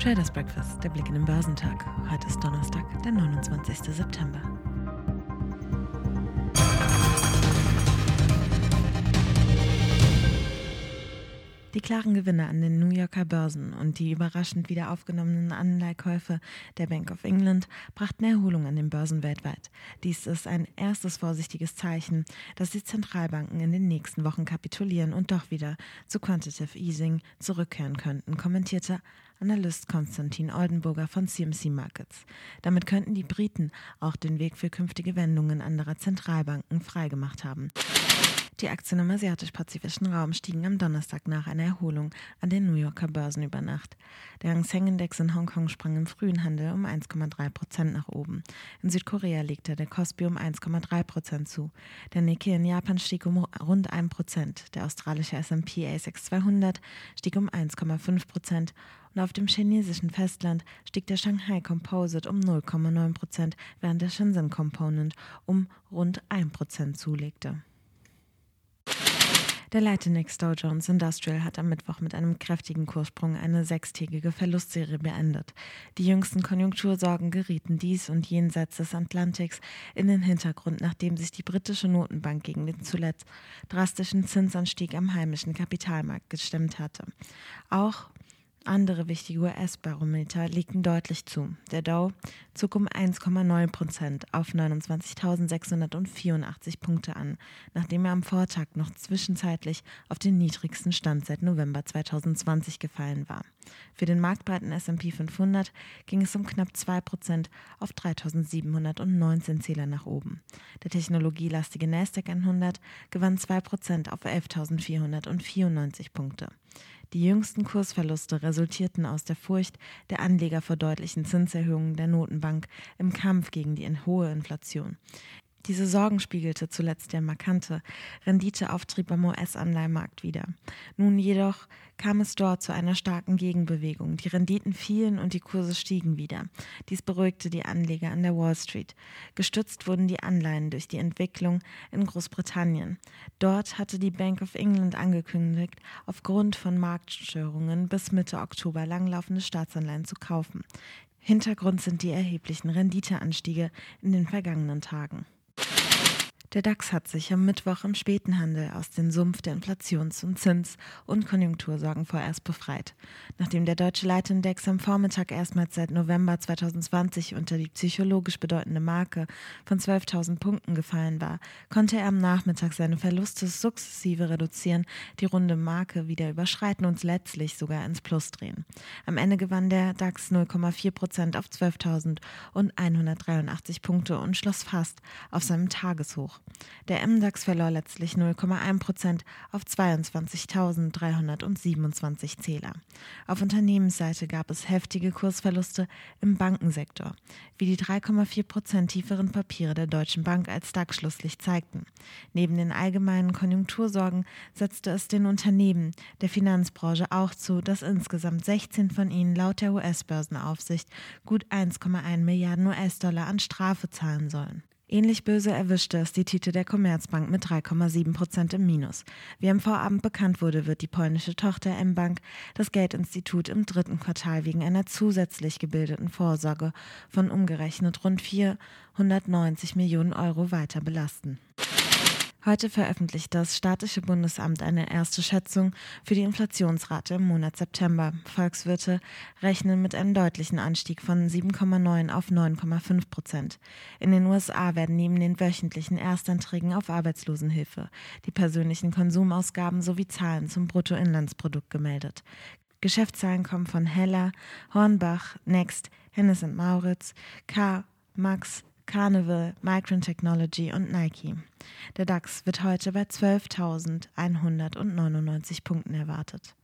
Traders Breakfast, der Blick in den Börsentag. Heute ist Donnerstag, der 29. September. Die klaren Gewinne an den New Yorker Börsen und die überraschend wieder aufgenommenen Anleihkäufe der Bank of England brachten Erholung an den Börsen weltweit. Dies ist ein erstes vorsichtiges Zeichen, dass die Zentralbanken in den nächsten Wochen kapitulieren und doch wieder zu Quantitative Easing zurückkehren könnten, kommentierte Analyst Konstantin Oldenburger von CMC Markets. Damit könnten die Briten auch den Weg für künftige Wendungen anderer Zentralbanken freigemacht haben. Die Aktien im asiatisch-pazifischen Raum stiegen am Donnerstag nach einer Erholung an den New Yorker Börsen über Nacht. Der Hang Seng Index in Hongkong sprang im frühen Handel um 1,3 Prozent nach oben. In Südkorea legte der Kospi um 1,3 Prozent zu. Der Nikkei in Japan stieg um rund 1 Prozent. Der australische S&P ASX 200 stieg um 1,5 Prozent und auf dem chinesischen Festland stieg der Shanghai Composite um 0,9 Prozent, während der Shenzhen Component um rund 1 Prozent zulegte. Der Leitenex Dow Jones Industrial hat am Mittwoch mit einem kräftigen Kurssprung eine sechstägige Verlustserie beendet. Die jüngsten Konjunktursorgen gerieten dies und jenseits des Atlantiks in den Hintergrund, nachdem sich die britische Notenbank gegen den zuletzt drastischen Zinsanstieg am heimischen Kapitalmarkt gestemmt hatte. Auch andere wichtige US-Barometer legten deutlich zu. Der Dow zog um 1,9 Prozent auf 29.684 Punkte an, nachdem er am Vortag noch zwischenzeitlich auf den niedrigsten Stand seit November 2020 gefallen war. Für den marktbreiten S&P 500 ging es um knapp 2 Prozent auf 3.719 Zähler nach oben. Der technologielastige Nasdaq 100 gewann 2 Prozent auf 11.494 Punkte. Die jüngsten Kursverluste resultierten aus der Furcht der Anleger vor deutlichen Zinserhöhungen der Notenbank im Kampf gegen die hohe Inflation. Diese Sorgen spiegelte zuletzt der markante Renditeauftrieb am US-Anleihenmarkt wider. Nun jedoch kam es dort zu einer starken Gegenbewegung. Die Renditen fielen und die Kurse stiegen wieder. Dies beruhigte die Anleger an der Wall Street. Gestützt wurden die Anleihen durch die Entwicklung in Großbritannien. Dort hatte die Bank of England angekündigt, aufgrund von Marktstörungen bis Mitte Oktober langlaufende Staatsanleihen zu kaufen. Hintergrund sind die erheblichen Renditeanstiege in den vergangenen Tagen. Der DAX hat sich am Mittwoch im späten Handel aus dem Sumpf der Inflations- und Zins- und Konjunktursorgen vorerst befreit. Nachdem der deutsche Leitindex am Vormittag erstmals seit November 2020 unter die psychologisch bedeutende Marke von 12.000 Punkten gefallen war, konnte er am Nachmittag seine Verluste sukzessive reduzieren, die runde Marke wieder überschreiten und letztlich sogar ins Plus drehen. Am Ende gewann der DAX 0,4 Prozent auf 12.183 Punkte und schloss fast auf seinem Tageshoch. Der MDAX verlor letztlich 0,1 Prozent auf 22.327 Zähler. Auf Unternehmensseite gab es heftige Kursverluste im Bankensektor, wie die 3,4 Prozent tieferen Papiere der Deutschen Bank als DAX schlusslich zeigten. Neben den allgemeinen Konjunktursorgen setzte es den Unternehmen der Finanzbranche auch zu, dass insgesamt 16 von ihnen laut der US-Börsenaufsicht gut 1,1 Milliarden US-Dollar an Strafe zahlen sollen. Ähnlich böse erwischte es die Titel der Commerzbank mit 3,7 Prozent im Minus. Wie am Vorabend bekannt wurde, wird die polnische Tochter M-Bank das Geldinstitut im dritten Quartal wegen einer zusätzlich gebildeten Vorsorge von umgerechnet rund 490 Millionen Euro weiter belasten. Heute veröffentlicht das Statische Bundesamt eine erste Schätzung für die Inflationsrate im Monat September. Volkswirte rechnen mit einem deutlichen Anstieg von 7,9 auf 9,5 Prozent. In den USA werden neben den wöchentlichen Erstanträgen auf Arbeitslosenhilfe die persönlichen Konsumausgaben sowie Zahlen zum Bruttoinlandsprodukt gemeldet. Geschäftszahlen kommen von Heller, Hornbach, Next, Hennes Mauritz, K, Max, Carnival, Micron Technology und Nike. Der DAX wird heute bei 12.199 Punkten erwartet.